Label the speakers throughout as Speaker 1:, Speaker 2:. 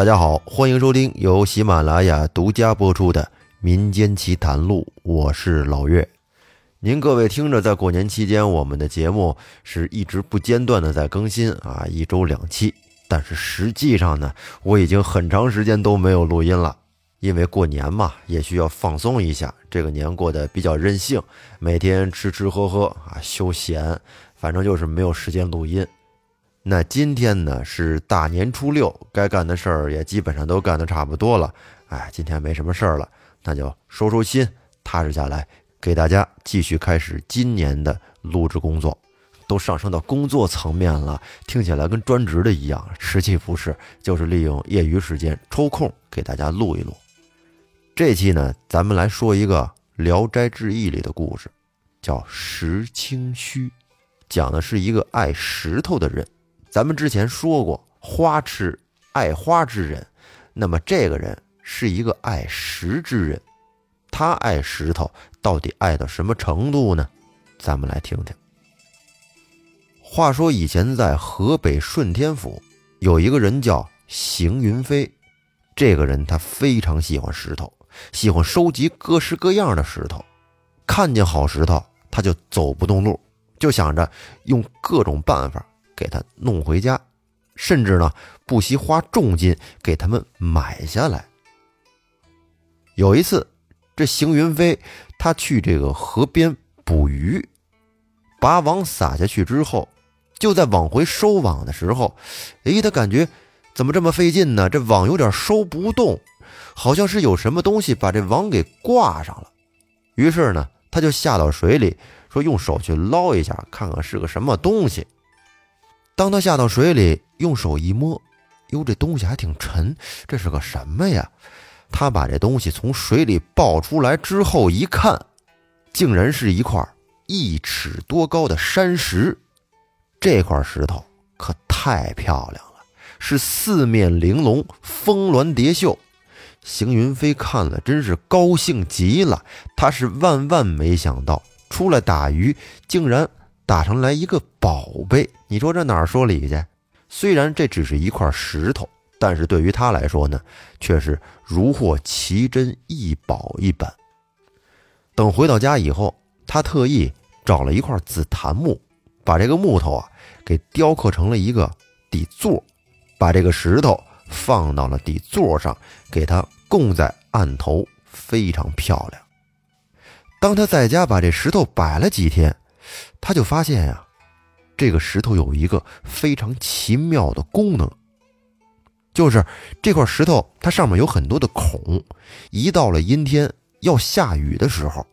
Speaker 1: 大家好，欢迎收听由喜马拉雅独家播出的《民间奇谈录》，我是老岳。您各位听着，在过年期间，我们的节目是一直不间断的在更新啊，一周两期。但是实际上呢，我已经很长时间都没有录音了，因为过年嘛，也需要放松一下。这个年过得比较任性，每天吃吃喝喝啊，休闲，反正就是没有时间录音。那今天呢是大年初六，该干的事儿也基本上都干得差不多了。哎，今天没什么事儿了，那就收收心，踏实下来，给大家继续开始今年的录制工作。都上升到工作层面了，听起来跟专职的一样，实际不是，就是利用业余时间抽空给大家录一录。这期呢，咱们来说一个《聊斋志异》里的故事，叫石清虚，讲的是一个爱石头的人。咱们之前说过，花痴爱花之人，那么这个人是一个爱石之人，他爱石头到底爱到什么程度呢？咱们来听听。话说以前在河北顺天府，有一个人叫邢云飞，这个人他非常喜欢石头，喜欢收集各式各样的石头，看见好石头他就走不动路，就想着用各种办法。给他弄回家，甚至呢不惜花重金给他们买下来。有一次，这邢云飞他去这个河边捕鱼，把网撒下去之后，就在往回收网的时候，哎，他感觉怎么这么费劲呢？这网有点收不动，好像是有什么东西把这网给挂上了。于是呢，他就下到水里，说用手去捞一下，看看是个什么东西。当他下到水里，用手一摸，哟，这东西还挺沉，这是个什么呀？他把这东西从水里抱出来之后一看，竟然是一块一尺多高的山石。这块石头可太漂亮了，是四面玲珑，峰峦叠秀。邢云飞看了真是高兴极了，他是万万没想到，出来打鱼竟然。打上来一个宝贝，你说这哪儿说理去？虽然这只是一块石头，但是对于他来说呢，却是如获奇珍异宝一般。等回到家以后，他特意找了一块紫檀木，把这个木头啊给雕刻成了一个底座，把这个石头放到了底座上，给它供在案头，非常漂亮。当他在家把这石头摆了几天。他就发现呀，这个石头有一个非常奇妙的功能，就是这块石头它上面有很多的孔，一到了阴天要下雨的时候，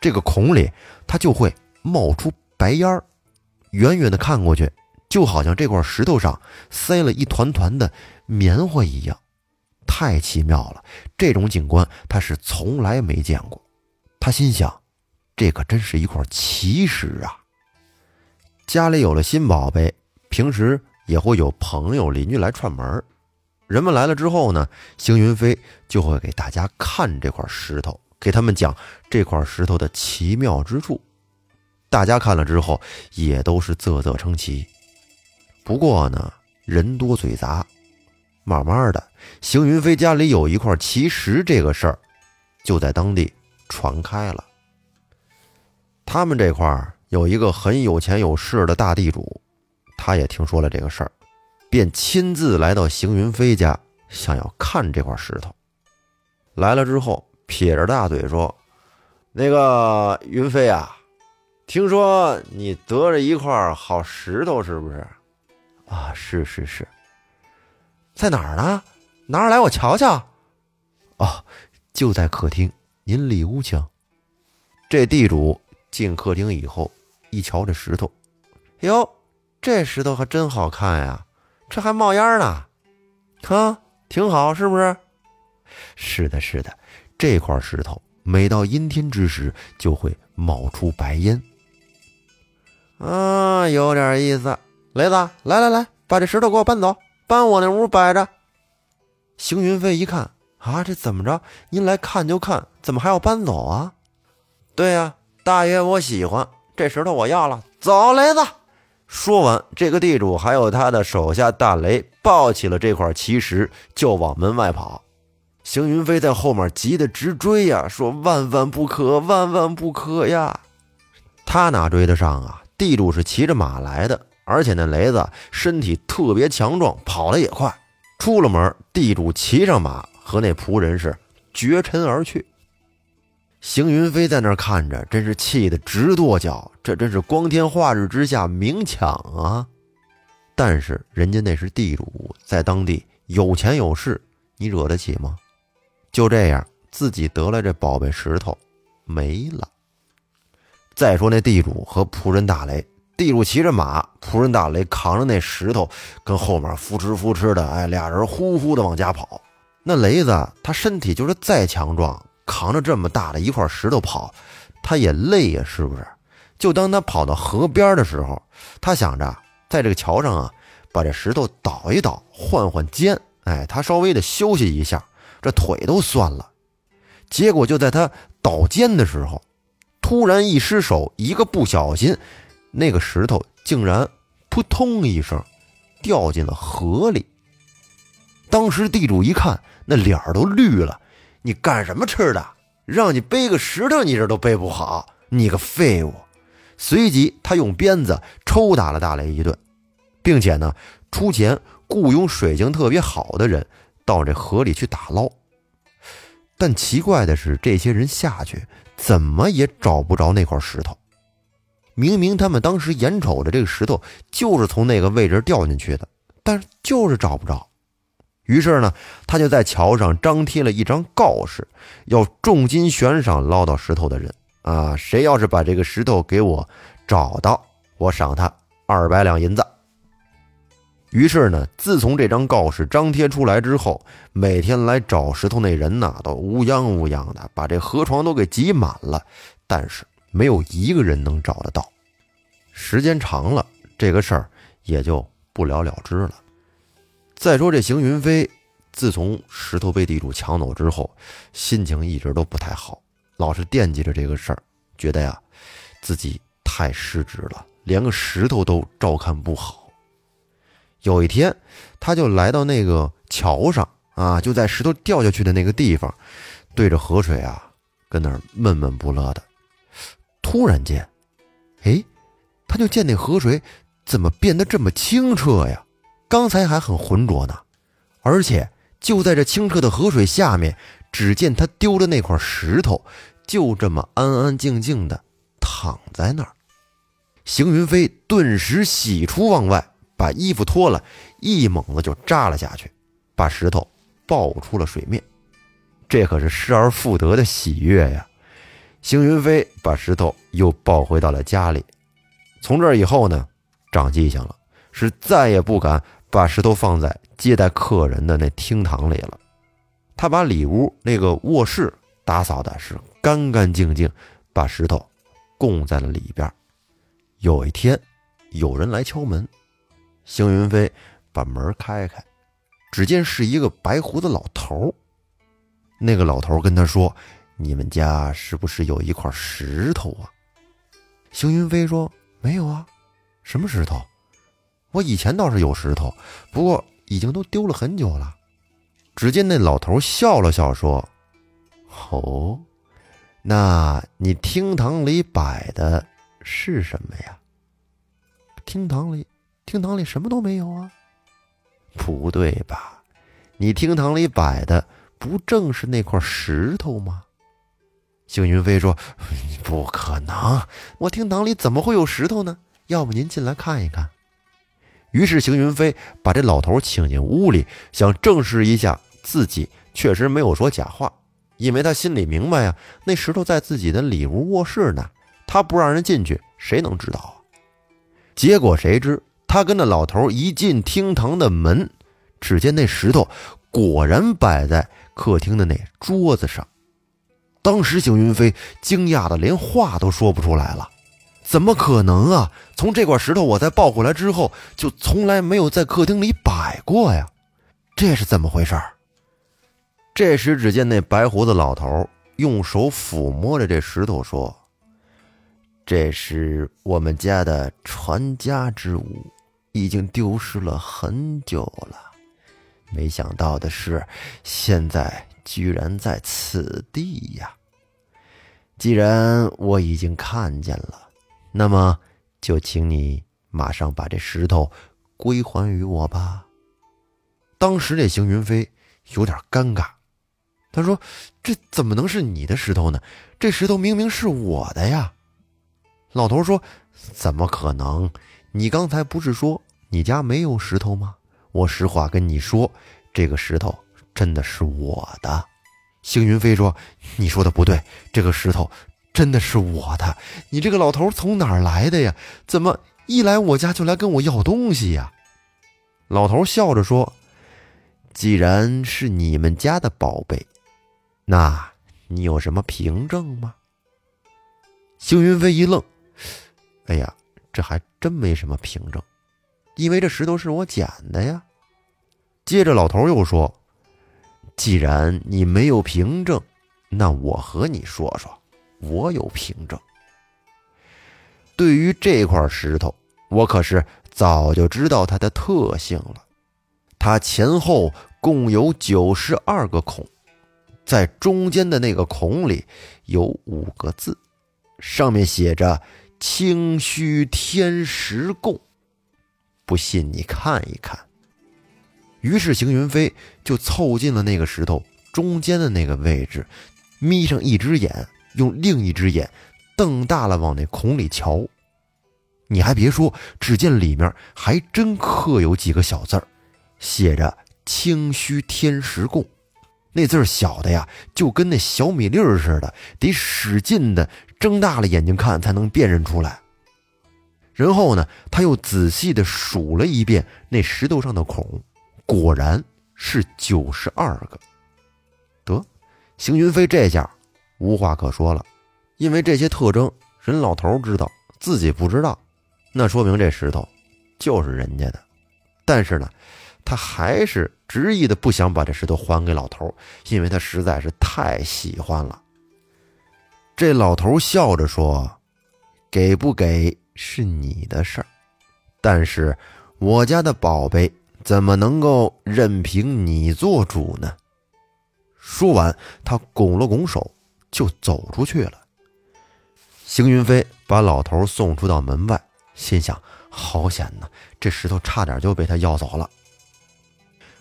Speaker 1: 这个孔里它就会冒出白烟儿，远远的看过去，就好像这块石头上塞了一团团的棉花一样，太奇妙了！这种景观他是从来没见过，他心想。这可真是一块奇石啊！家里有了新宝贝，平时也会有朋友邻居来串门人们来了之后呢，邢云飞就会给大家看这块石头，给他们讲这块石头的奇妙之处。大家看了之后，也都是啧啧称奇。不过呢，人多嘴杂，慢慢的，邢云飞家里有一块奇石这个事儿，就在当地传开了。他们这块儿有一个很有钱有势的大地主，他也听说了这个事儿，便亲自来到邢云飞家，想要看这块石头。来了之后，撇着大嘴说：“那个云飞啊，听说你得了一块好石头，是不是？啊，是是是，在哪儿呢？拿来我瞧瞧。哦，就在客厅，您里屋请。这地主。”进客厅以后，一瞧这石头，哟，这石头还真好看呀！这还冒烟呢，哈，挺好，是不是？是的，是的，这块石头每到阴天之时就会冒出白烟，啊，有点意思。雷子，来来来，把这石头给我搬走，搬我那屋摆着。邢云飞一看，啊，这怎么着？您来看就看，怎么还要搬走啊？对呀。大爷，我喜欢这石头，我要了。走，雷子，说完，这个地主还有他的手下大雷抱起了这块奇石，就往门外跑。邢云飞在后面急得直追呀，说：“万万不可，万万不可呀！”他哪追得上啊？地主是骑着马来的，而且那雷子身体特别强壮，跑得也快。出了门，地主骑上马，和那仆人是绝尘而去。邢云飞在那儿看着，真是气得直跺脚。这真是光天化日之下明抢啊！但是人家那是地主，在当地有钱有势，你惹得起吗？就这样，自己得了这宝贝石头没了。再说那地主和仆人大雷，地主骑着马，仆人大雷扛着那石头，跟后面扶持扶持的，哎，俩人呼呼的往家跑。那雷子他身体就是再强壮。扛着这么大的一块石头跑，他也累呀，是不是？就当他跑到河边的时候，他想着在这个桥上啊，把这石头倒一倒，换换肩，哎，他稍微的休息一下，这腿都酸了。结果就在他倒肩的时候，突然一失手，一个不小心，那个石头竟然扑通一声掉进了河里。当时地主一看，那脸都绿了。你干什么吃的？让你背个石头，你这都背不好，你个废物！随即，他用鞭子抽打了大雷一顿，并且呢，出钱雇佣水性特别好的人到这河里去打捞。但奇怪的是，这些人下去怎么也找不着那块石头。明明他们当时眼瞅着这个石头就是从那个位置掉进去的，但是就是找不着。于是呢，他就在桥上张贴了一张告示，要重金悬赏捞到石头的人啊！谁要是把这个石头给我找到，我赏他二百两银子。于是呢，自从这张告示张贴出来之后，每天来找石头那人呐，都乌泱乌泱的，把这河床都给挤满了，但是没有一个人能找得到。时间长了，这个事儿也就不了了之了。再说这邢云飞，自从石头被地主抢走之后，心情一直都不太好，老是惦记着这个事儿，觉得呀，自己太失职了，连个石头都照看不好。有一天，他就来到那个桥上啊，就在石头掉下去的那个地方，对着河水啊，跟那儿闷闷不乐的。突然间，哎，他就见那河水怎么变得这么清澈呀？刚才还很浑浊呢，而且就在这清澈的河水下面，只见他丢的那块石头，就这么安安静静的躺在那儿。邢云飞顿时喜出望外，把衣服脱了，一猛子就扎了下去，把石头抱出了水面。这可是失而复得的喜悦呀！邢云飞把石头又抱回到了家里。从这以后呢，长记性了，是再也不敢。把石头放在接待客人的那厅堂里了。他把里屋那个卧室打扫的是干干净净，把石头供在了里边。有一天，有人来敲门，邢云飞把门开开，只见是一个白胡子老头。那个老头跟他说：“你们家是不是有一块石头啊？”邢云飞说：“没有啊，什么石头？”我以前倒是有石头，不过已经都丢了很久了。只见那老头笑了笑，说：“哦，那你厅堂里摆的是什么呀？”厅堂里，厅堂里什么都没有啊。不对吧？你厅堂里摆的不正是那块石头吗？邢云飞说：“不可能，我厅堂里怎么会有石头呢？要不您进来看一看。”于是，邢云飞把这老头请进屋里，想证实一下自己确实没有说假话，因为他心里明白呀，那石头在自己的里屋卧室呢，他不让人进去，谁能知道啊？结果谁知，他跟那老头一进厅堂的门，只见那石头果然摆在客厅的那桌子上。当时，邢云飞惊讶的连话都说不出来了。怎么可能啊！从这块石头我在抱回来之后，就从来没有在客厅里摆过呀，这是怎么回事？这时，只见那白胡子老头用手抚摸着这石头，说：“这是我们家的传家之物，已经丢失了很久了。没想到的是，现在居然在此地呀！既然我已经看见了，那么就请你马上把这石头归还于我吧。当时这邢云飞有点尴尬，他说：“这怎么能是你的石头呢？这石头明明是我的呀！”老头说：“怎么可能？你刚才不是说你家没有石头吗？我实话跟你说，这个石头真的是我的。”星云飞说：“你说的不对，这个石头真的是我的。你这个老头从哪儿来的呀？怎么一来我家就来跟我要东西呀？”老头笑着说：“既然是你们家的宝贝，那你有什么凭证吗？”星云飞一愣。哎呀，这还真没什么凭证，因为这石头是我捡的呀。接着，老头又说：“既然你没有凭证，那我和你说说，我有凭证。对于这块石头，我可是早就知道它的特性了。它前后共有九十二个孔，在中间的那个孔里有五个字，上面写着。”清虚天石供，不信你看一看。于是邢云飞就凑近了那个石头中间的那个位置，眯上一只眼，用另一只眼瞪大了往那孔里瞧。你还别说，只见里面还真刻有几个小字儿，写着“清虚天石供”。那字儿小的呀，就跟那小米粒儿似的，得使劲的睁大了眼睛看才能辨认出来。然后呢，他又仔细的数了一遍那石头上的孔，果然是九十二个。得，邢云飞这下无话可说了，因为这些特征人老头知道，自己不知道，那说明这石头就是人家的。但是呢。他还是执意的不想把这石头还给老头，因为他实在是太喜欢了。这老头笑着说：“给不给是你的事儿，但是我家的宝贝怎么能够任凭你做主呢？”说完，他拱了拱手就走出去了。邢云飞把老头送出到门外，心想：“好险呐，这石头差点就被他要走了。”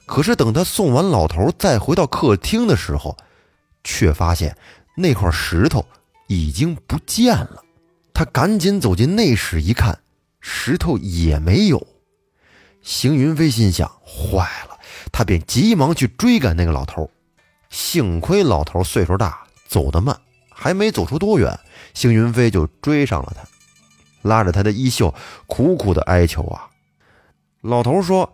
Speaker 1: 可是等他送完老头，再回到客厅的时候，却发现那块石头已经不见了。他赶紧走进内室一看，石头也没有。邢云飞心想：坏了！他便急忙去追赶那个老头。幸亏老头岁数大，走得慢，还没走出多远，邢云飞就追上了他，拉着他的衣袖，苦苦的哀求啊。老头说。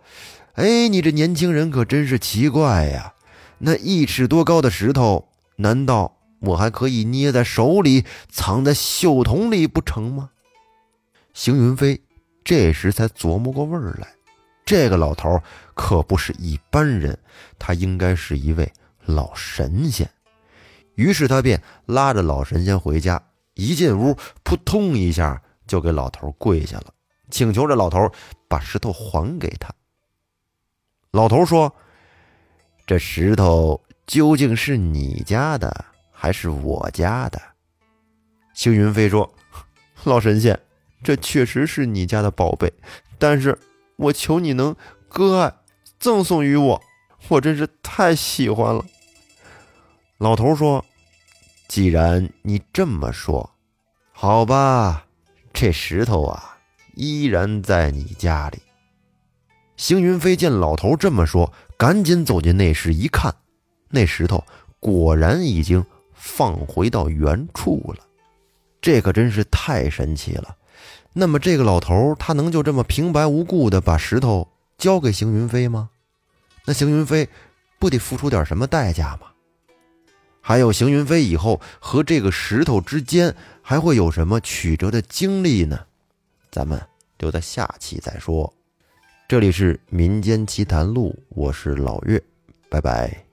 Speaker 1: 哎，你这年轻人可真是奇怪呀！那一尺多高的石头，难道我还可以捏在手里，藏在袖筒里不成吗？邢云飞这时才琢磨过味儿来，这个老头可不是一般人，他应该是一位老神仙。于是他便拉着老神仙回家，一进屋，扑通一下就给老头跪下了，请求这老头把石头还给他。老头说：“这石头究竟是你家的还是我家的？”星云飞说：“老神仙，这确实是你家的宝贝，但是我求你能割爱赠送于我，我真是太喜欢了。”老头说：“既然你这么说，好吧，这石头啊，依然在你家里。”邢云飞见老头这么说，赶紧走进内室一看，那石头果然已经放回到原处了。这可真是太神奇了。那么，这个老头他能就这么平白无故的把石头交给邢云飞吗？那邢云飞不得付出点什么代价吗？还有，邢云飞以后和这个石头之间还会有什么曲折的经历呢？咱们留在下期再说。这里是民间奇谈录，我是老岳，拜拜。